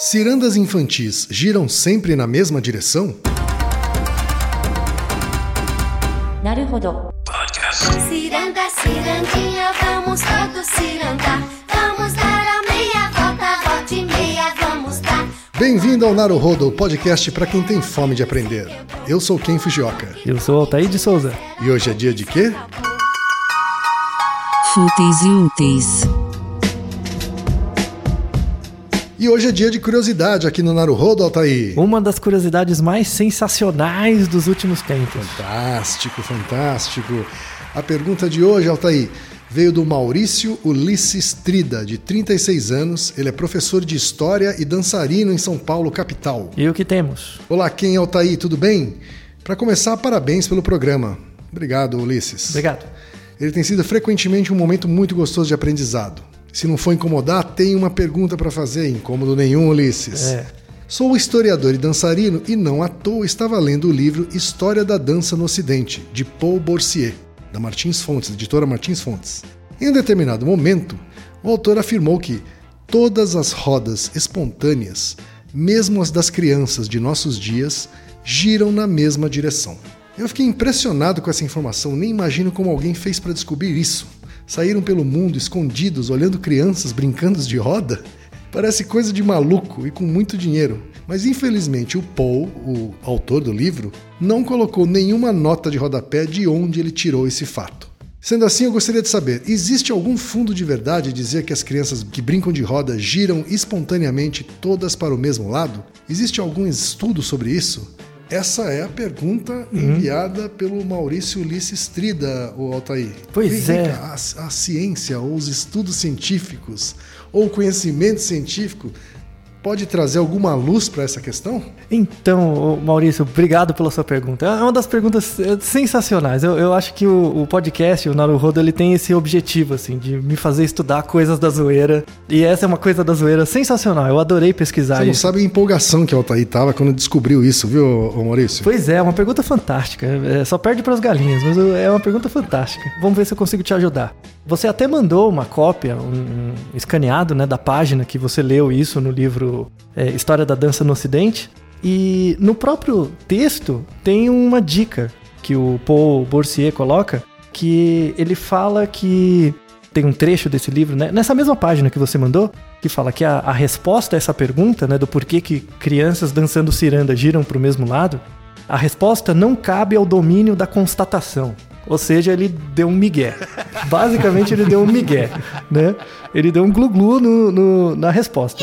Cirandas infantis giram sempre na mesma direção? Naruhodo. Ciranda, cirandinha, vamos todos cirandar. Vamos dar a meia volta, volta e meia, vamos dar. Bem-vindo ao Naruhodo, podcast para quem tem fome de aprender. Eu sou Ken Fujioka. Eu sou Altair de Souza. E hoje é dia de quê? Fúteis e úteis. E hoje é dia de curiosidade aqui no Naruhodo, Altair. Uma das curiosidades mais sensacionais dos últimos tempos. Fantástico, fantástico. A pergunta de hoje, Altair, veio do Maurício Ulisses Trida, de 36 anos. Ele é professor de História e dançarino em São Paulo, capital. E o que temos? Olá, quem é Altair? Tudo bem? Para começar, parabéns pelo programa. Obrigado, Ulisses. Obrigado. Ele tem sido frequentemente um momento muito gostoso de aprendizado. Se não for incomodar, tem uma pergunta para fazer. Incômodo nenhum, Ulisses. É. Sou historiador e dançarino e não à toa estava lendo o livro História da Dança no Ocidente, de Paul Boursier, da Martins Fontes, editora Martins Fontes. Em um determinado momento, o autor afirmou que todas as rodas espontâneas, mesmo as das crianças de nossos dias, giram na mesma direção. Eu fiquei impressionado com essa informação, nem imagino como alguém fez para descobrir isso. Saíram pelo mundo escondidos, olhando crianças brincando de roda? Parece coisa de maluco e com muito dinheiro. Mas infelizmente o Paul, o autor do livro, não colocou nenhuma nota de rodapé de onde ele tirou esse fato. Sendo assim, eu gostaria de saber: existe algum fundo de verdade dizer que as crianças que brincam de roda giram espontaneamente todas para o mesmo lado? Existe algum estudo sobre isso? Essa é a pergunta enviada pelo Maurício Ulisses Trida, o Altair. Pois é. a, a ciência ou os estudos científicos ou o conhecimento científico pode trazer alguma luz para essa questão? Então, Maurício, obrigado pela sua pergunta. É uma das perguntas é, sensacionais. Eu, eu acho que o, o podcast, o Naruhodo, ele tem esse objetivo, assim, de me fazer estudar coisas da zoeira. E essa é uma coisa da zoeira sensacional. Eu adorei pesquisar Você não isso. sabe a empolgação que o Altair tava quando descobriu isso, viu, Maurício? Pois é, é uma pergunta fantástica. É, só perde para as galinhas, mas é uma pergunta fantástica. Vamos ver se eu consigo te ajudar. Você até mandou uma cópia, um, um escaneado, né, da página que você leu isso no livro é, História da Dança no Ocidente. E no próprio texto tem uma dica que o Paul Boursier coloca, que ele fala que tem um trecho desse livro, né, nessa mesma página que você mandou, que fala que a, a resposta a essa pergunta, né, do porquê que crianças dançando ciranda giram para o mesmo lado, a resposta não cabe ao domínio da constatação. Ou seja, ele deu um migué. Basicamente, ele deu um migué, né? Ele deu um glu-glu no- no- na resposta.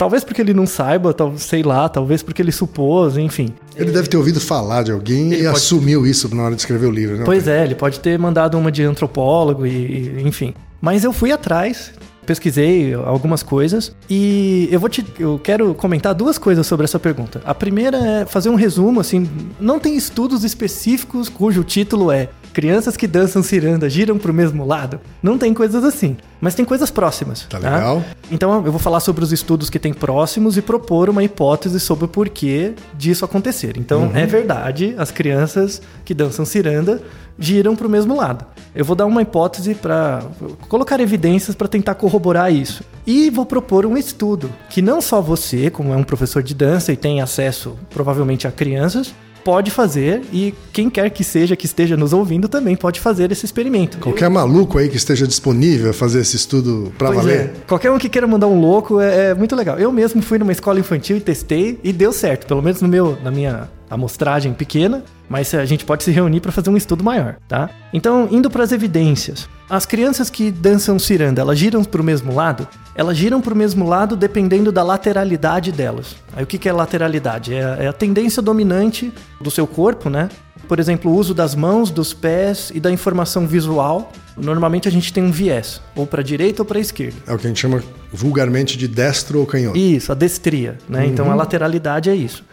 Talvez porque ele não saiba, tal, sei lá, talvez porque ele supôs, enfim. Ele deve ter ouvido falar de alguém e assumiu isso na hora de escrever o livro, né? Pois é, ele pode ter mandado uma de antropólogo e, e- enfim. Mas eu fui atrás, pesquisei algumas coisas e eu vou te eu quero comentar duas coisas sobre essa pergunta. A primeira é fazer um resumo assim, não tem estudos específicos cujo título é Crianças que dançam ciranda giram pro mesmo lado. Não tem coisas assim, mas tem coisas próximas. Tá legal. Então eu vou falar sobre os estudos que tem próximos e propor uma hipótese sobre o porquê disso acontecer. Então é verdade, as crianças que dançam ciranda giram para o mesmo lado. Eu vou dar uma hipótese para colocar evidências para tentar corroborar isso. E vou propor um estudo que não só você, como é um professor de dança e tem acesso provavelmente a crianças, pode fazer e quem quer que seja que esteja nos ouvindo também pode fazer esse experimento. Qualquer maluco aí que esteja disponível a fazer esse estudo pra Pois valer. é. Qualquer um que queira mandar um louco é, é muito legal. Eu mesmo fui numa escola infantil e testei e deu certo, pelo menos no meu, na minha amostragem pequena, mas a gente pode se reunir para fazer um estudo maior, tá? Então, indo para as evidências. As crianças que dançam ciranda, elas giram para o mesmo lado? Elas giram para o mesmo lado dependendo da lateralidade delas. Aí o que que é lateralidade? É, é a tendência dominante do seu corpo, né? Por exemplo, o uso das mãos, dos pés e da informação visual. Normalmente a gente tem um viés, ou para direita ou para esquerda. É o que a gente chama vulgarmente de destro ou canhoto. Isso, a destria, né? Então a lateralidade é isso.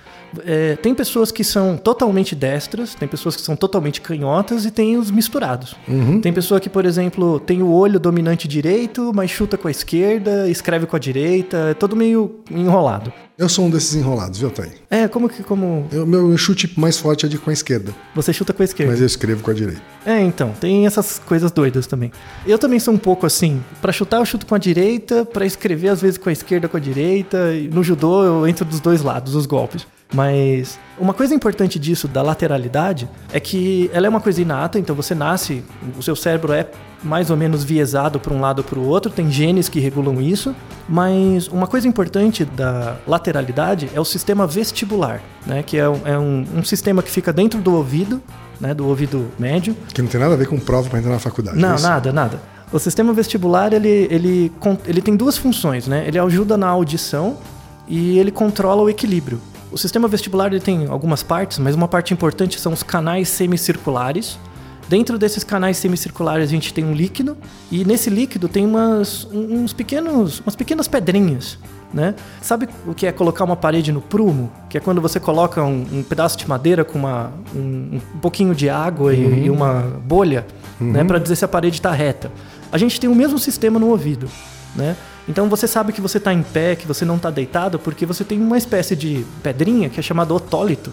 É, tem pessoas que são totalmente destras, tem pessoas que são totalmente canhotas e tem os misturados. Tem pessoa que, por exemplo, tem o olho dominante direito, mas chuta com a esquerda, escreve com a direita, é todo meio enrolado. Eu sou um desses enrolados, viu, Thay? É, como que como O meu chute mais forte é de com a esquerda, você chuta com a esquerda? mas eu escrevo com a direita. É, então, tem essas coisas doidas também. Eu também sou um pouco assim. Pra chutar eu chuto com a direita, pra escrever às vezes com a esquerda com a direita. No judô eu entro dos dois lados, os golpes. Mas uma coisa importante disso da lateralidade é que ela é uma coisa inata, então você nasce, o seu cérebro é mais ou menos viesado para um lado ou para o outro, tem genes que regulam isso, mas uma coisa importante da lateralidade é o sistema vestibular, né, que é, um, é um- um sistema que fica dentro do ouvido, né, do ouvido médio, Que não tem nada a ver com prova pra entrar na faculdade. não, é nada, nada. O sistema vestibular, ele, ele, ele tem duas funções, né? Ele ajuda na audição e ele controla o equilíbrio. O sistema vestibular ele tem algumas partes, mas uma parte importante são os canais semicirculares. Dentro desses canais semicirculares a gente tem um líquido e nesse líquido tem umas, um- uns pequenos, umas pequenas pedrinhas, né? Sabe o que é colocar uma parede no prumo? Que é quando você coloca um, um pedaço de madeira com uma, um, um pouquinho de água e, e uma bolha, né? Para dizer se a parede está reta. A gente tem o mesmo sistema no ouvido, né? Então você sabe que você está em pé, que você não está deitado, porque você tem uma espécie de pedrinha que é chamada otólito.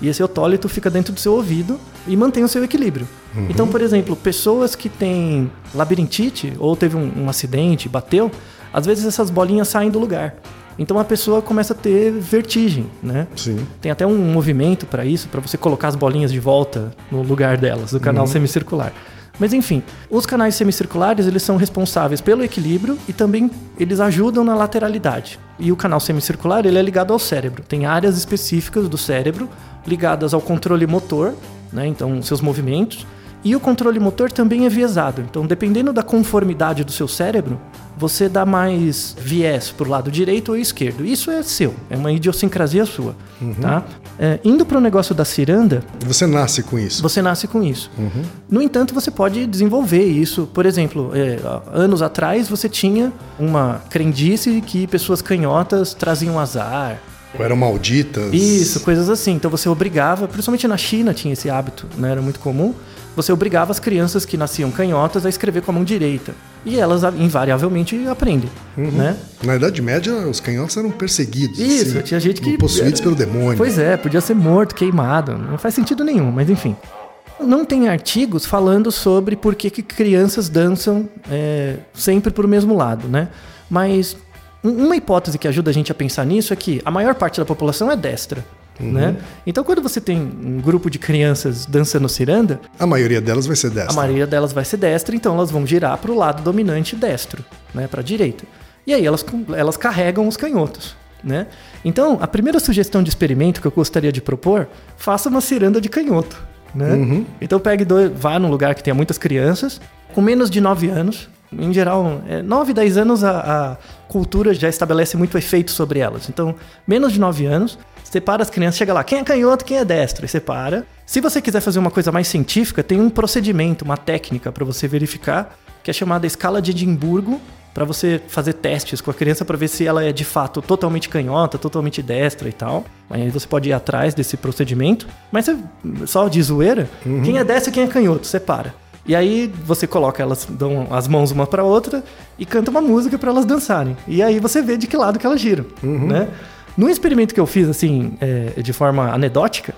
E esse otólito fica dentro do seu ouvido e mantém o seu equilíbrio. Então, por exemplo, pessoas que têm labirintite ou teve um, um acidente, bateu, às vezes essas bolinhas saem do lugar. Então a pessoa começa a ter vertigem, né? Sim. Tem até um movimento para isso, para você colocar as bolinhas de volta no lugar delas, do canal semicircular. Mas enfim, os canais semicirculares eles são responsáveis pelo equilíbrio e também eles ajudam na lateralidade. E o canal semicircular ele é ligado ao cérebro. Tem áreas específicas do cérebro ligadas ao controle motor, né? Então seus movimentos. E o controle motor também é viesado. Então, dependendo da conformidade do seu cérebro, você dá mais viés para o lado direito ou esquerdo. Isso é seu, é uma idiosincrasia sua. Tá? É, indo para o negócio da ciranda, você nasce com isso. você nasce com isso. No entanto, você pode desenvolver isso. Por exemplo, é, anos atrás você tinha uma crendice que pessoas canhotas traziam azar. Ou eram malditas. Isso, coisas assim. Então você obrigava, principalmente na China tinha esse hábito, né? Era muito comum. Você obrigava as crianças que nasciam canhotas a escrever com a mão direita. E elas invariavelmente aprendem, né? Na Idade Média, os canhotos eram perseguidos. Isso, assim, tinha gente que. Possuídos pelo demônio. Pois é, podia ser morto, queimado. Não faz sentido nenhum, mas enfim. Não tem artigos falando sobre por que, que crianças dançam é, sempre pro mesmo lado, né? Mas um- uma hipótese que ajuda a gente a pensar nisso é que a maior parte da população é destra. Né? Então, quando você tem um grupo de crianças dançando ciranda, A maioria delas vai ser dessa. a maioria delas vai ser destra, então elas vão girar para o lado dominante destro, né, para a direita. E aí elas, elas carregam os canhotos, né? Então, a primeira sugestão de experimento que eu gostaria de propor, faça uma ciranda de canhoto, né? Então pegue dois, vá num lugar que tenha muitas crianças, com menos de 9 anos, em geral, é, 9, 10 anos a, a cultura já estabelece muito efeito sobre elas. Então, menos de 9 anos, separa as crianças, chega lá, quem é canhoto, quem é destro, e separa. Se você quiser fazer uma coisa mais científica, tem um procedimento, uma técnica para você verificar, que é chamada escala de Edimburgo, para você fazer testes com a criança para ver se ela é de fato totalmente canhota, totalmente destra e tal. Aí você pode ir atrás desse procedimento, mas você, só de zoeira, quem é destro e quem é canhoto, separa. E aí você coloca elas, dão as mãos uma para outra e canta uma música para elas dançarem. E aí você vê de que lado que elas giram, né? No experimento que eu fiz assim, é, de forma anedótica,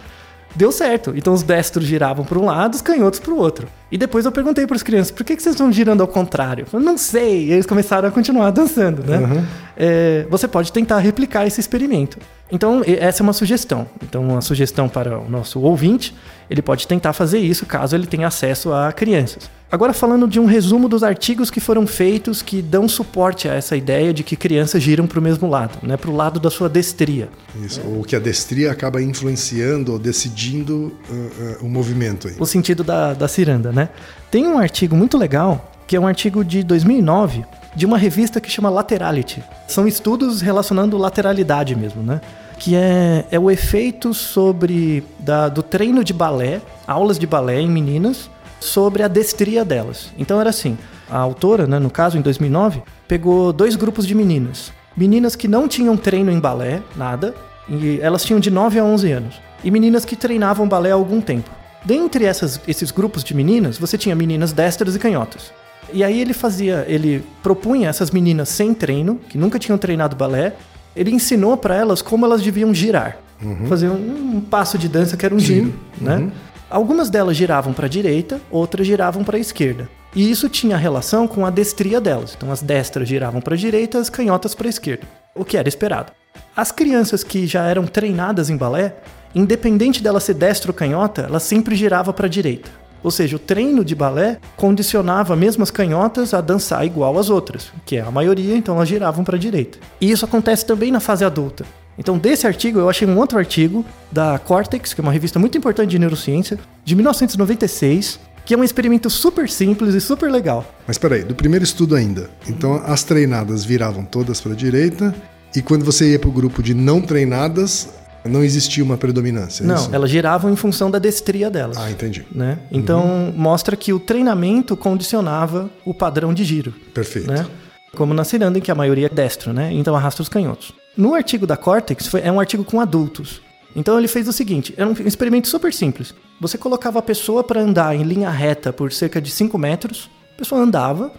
deu certo. Então os destros giravam para um lado, os canhotos para o outro. E depois eu perguntei para as crianças, por que, que vocês estão girando ao contrário? Eu não sei. E eles começaram a continuar dançando, né? É, você pode tentar replicar esse experimento. Então, essa é uma sugestão. Então, uma sugestão para o nosso ouvinte, ele pode tentar fazer isso caso ele tenha acesso a crianças. Agora, falando de um resumo dos artigos que foram feitos que dão suporte a essa ideia de que crianças giram para o mesmo lado, né? para o lado da sua destria. Isso. Ou que a destria acaba influenciando ou decidindo uh, uh, o movimento aí. o sentido da, da ciranda, né? Tem um artigo muito legal, que é um artigo de 2009, de uma revista que chama Laterality. São estudos relacionando lateralidade mesmo, né? Que é, é o efeito sobre da, do treino de balé, aulas de balé em meninas, sobre a destria delas. Então era assim, a autora, né, no caso, em 2009, pegou dois grupos de meninas. Meninas que não tinham treino em balé, nada, E elas tinham de 9 a 11 anos. E meninas que treinavam balé há algum tempo. Dentre essas, esses grupos de meninas, você tinha meninas destras e canhotas. E aí ele fazia, ele propunha essas meninas sem treino, que nunca tinham treinado balé, ele ensinou para elas como elas deviam girar. Fazer um, um passo de dança que era um giro, né? Algumas delas giravam para a direita, outras giravam para a esquerda. E isso tinha relação com a destria delas. Então as destras giravam para a direita, as canhotas para a esquerda, o que era esperado. As crianças que já eram treinadas em balé, independente dela ser destra ou canhota, ela sempre girava para a direita. Ou seja, o treino de balé condicionava mesmo as canhotas a dançar igual às outras, que é a maioria, então elas giravam para a direita. E isso acontece também na fase adulta. Então, desse artigo, eu achei um outro artigo da Cortex, que é uma revista muito importante de neurociência, de 1996, que é um experimento super simples e super legal. Mas peraí, do primeiro estudo ainda. Então as treinadas viravam todas para a direita e quando você ia para o grupo de não treinadas, não existia uma predominância. é Não, isso? elas giravam em função da destria delas. Ah, entendi. né? Então, mostra que o treinamento condicionava o padrão de giro. Perfeito. né? Como na ciranda, em que a maioria é destro, né? Então arrasta os canhotos. No artigo da Cortex, foi- é um artigo com adultos. Então ele fez o seguinte: era um experimento super simples. Você colocava a pessoa para andar em linha reta por cerca de 5 metros, a pessoa andava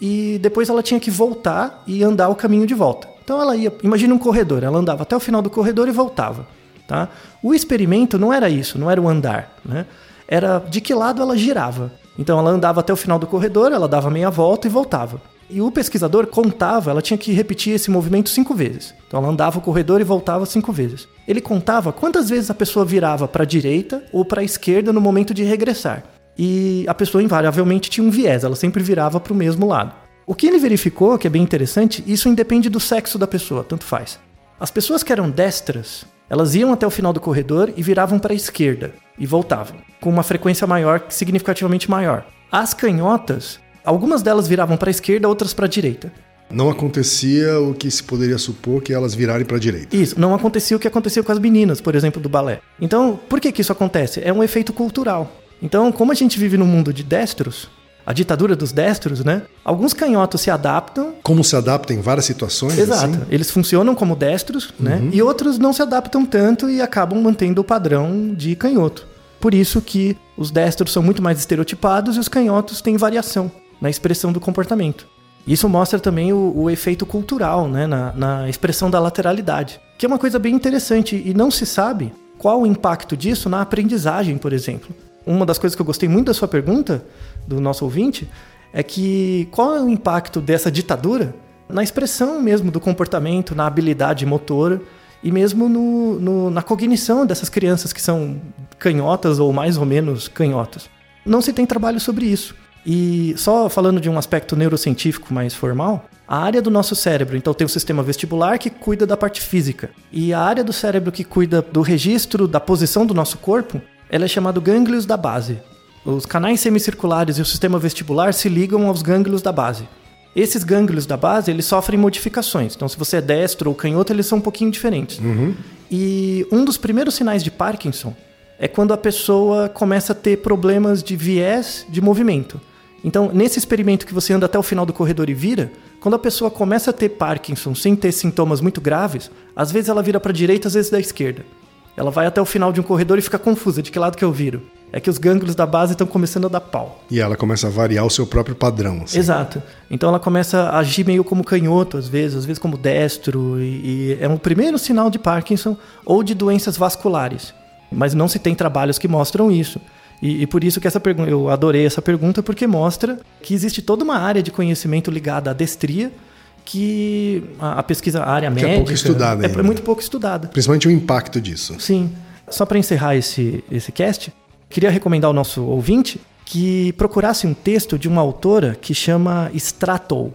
e depois ela tinha que voltar e andar o caminho de volta. Então ela ia, imagina um corredor, ela andava até o final do corredor e voltava. Tá? O experimento não era isso, não era o andar, né? Era de que lado ela girava. Então ela andava até o final do corredor, ela dava meia volta e voltava. E o pesquisador contava, ela tinha que repetir esse movimento cinco vezes. Então ela andava o corredor e voltava cinco vezes. Ele contava quantas vezes a pessoa virava para a direita ou para a esquerda no momento de regressar. E a pessoa invariavelmente tinha um viés, ela sempre virava para o mesmo lado. O que ele verificou, que é bem interessante, isso independe do sexo da pessoa, tanto faz. As pessoas que eram destras, elas iam até o final do corredor e viravam para a esquerda e voltavam, com uma frequência maior, significativamente maior. As canhotas, algumas delas viravam para a esquerda, outras para a direita. Não acontecia o que se poderia supor que elas virarem para a direita. Isso, não acontecia o que aconteceu com as meninas, por exemplo, do balé. Então, por que, que isso acontece? É um efeito cultural. Então, como a gente vive num mundo de destros, a ditadura dos destros, né? Alguns canhotos se adaptam Como se adapta em várias situações? Exato. assim? Eles funcionam como destros, né? E outros não se adaptam tanto e acabam mantendo o padrão de canhoto. Por isso que os destros são muito mais estereotipados e os canhotos têm variação na expressão do comportamento. Isso mostra também o, o efeito cultural, né? Na, na expressão da lateralidade, que é uma coisa bem interessante e não se sabe qual o impacto disso na aprendizagem, por exemplo. Uma das coisas que eu gostei muito da sua pergunta, do nosso ouvinte, é que qual é o impacto dessa ditadura na expressão mesmo do comportamento, na habilidade motora e mesmo no, no- na cognição dessas crianças que são canhotas ou mais ou menos canhotas. Não se tem trabalho sobre isso. E só falando de um aspecto neurocientífico mais formal, a área do nosso cérebro, então tem o sistema vestibular que cuida da parte física, e a área do cérebro que cuida do registro da posição do nosso corpo, ela é chamada gânglios da base. Os canais semicirculares e o sistema vestibular se ligam aos gânglios da base. Esses gânglios da base, eles sofrem modificações. Então, se você é destro ou canhoto, eles são um pouquinho diferentes. E um dos primeiros sinais de Parkinson é quando a pessoa começa a ter problemas de viés de movimento. Então, nesse experimento que você anda até o final do corredor e vira, quando a pessoa começa a ter Parkinson sem ter sintomas muito graves, às vezes ela vira para a direita, às vezes da esquerda. Ela vai até o final de um corredor e fica confusa de que lado que eu viro. É que os gânglios da base estão começando a dar pau. E ela começa a variar o seu próprio padrão. assim. Exato. Então ela começa a agir meio como canhoto, às vezes, às vezes como destro, e, e é um primeiro sinal de Parkinson ou de doenças vasculares. Mas não se tem trabalhos que mostram isso. E, e por isso que essa pergunta, eu adorei essa pergunta, porque mostra que existe toda uma área de conhecimento ligada à destria que a, a pesquisa, a área Que é médica... pouco estudada é, ainda. muito pouco estudada. Principalmente o impacto disso. Sim. Só para encerrar esse, esse cast, queria recomendar ao nosso ouvinte que procurasse um texto de uma autora que chama Stratton.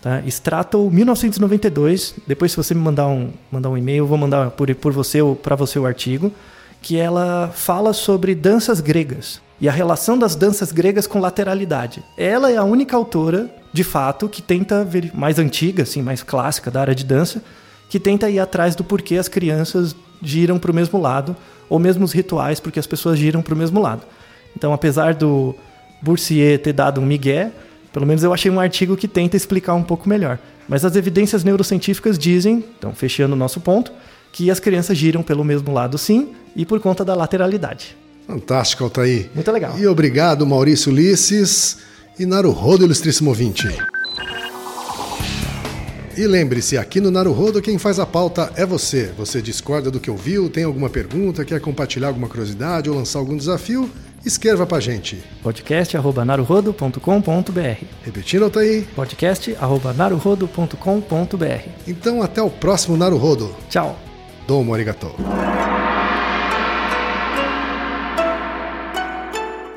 Tá? Stratton, 1992. Depois, se você me mandar um, mandar um e-mail, eu vou mandar por, por você ou para você o artigo. Que ela fala sobre danças gregas e a relação das danças gregas com lateralidade. Ela é a única autora, de fato, que tenta mais antiga, assim, mais clássica da área de dança, que tenta ir atrás do porquê as crianças giram para o mesmo lado, ou mesmo os rituais porque as pessoas giram para o mesmo lado. Então, apesar do Boursier ter dado um migué, pelo menos eu achei um artigo que tenta explicar um pouco melhor. Mas as evidências neurocientíficas dizem, então fechando o nosso ponto, que as crianças giram pelo mesmo lado sim e por conta da lateralidade. Fantástico, Altair. Muito legal. E obrigado, Maurício Ulisses e Naruhodo, ilustríssimo ouvinte. E lembre-se, aqui no Naruhodo quem faz a pauta é você. Você discorda do que ouviu, tem alguma pergunta, quer compartilhar alguma curiosidade ou lançar algum desafio? Escreva pra gente. podcast@naruhodo.com.br. Repetindo, Altair. podcast@naruhodo.com.br. Então até o próximo Naruhodo. Tchau. Domo arigatou.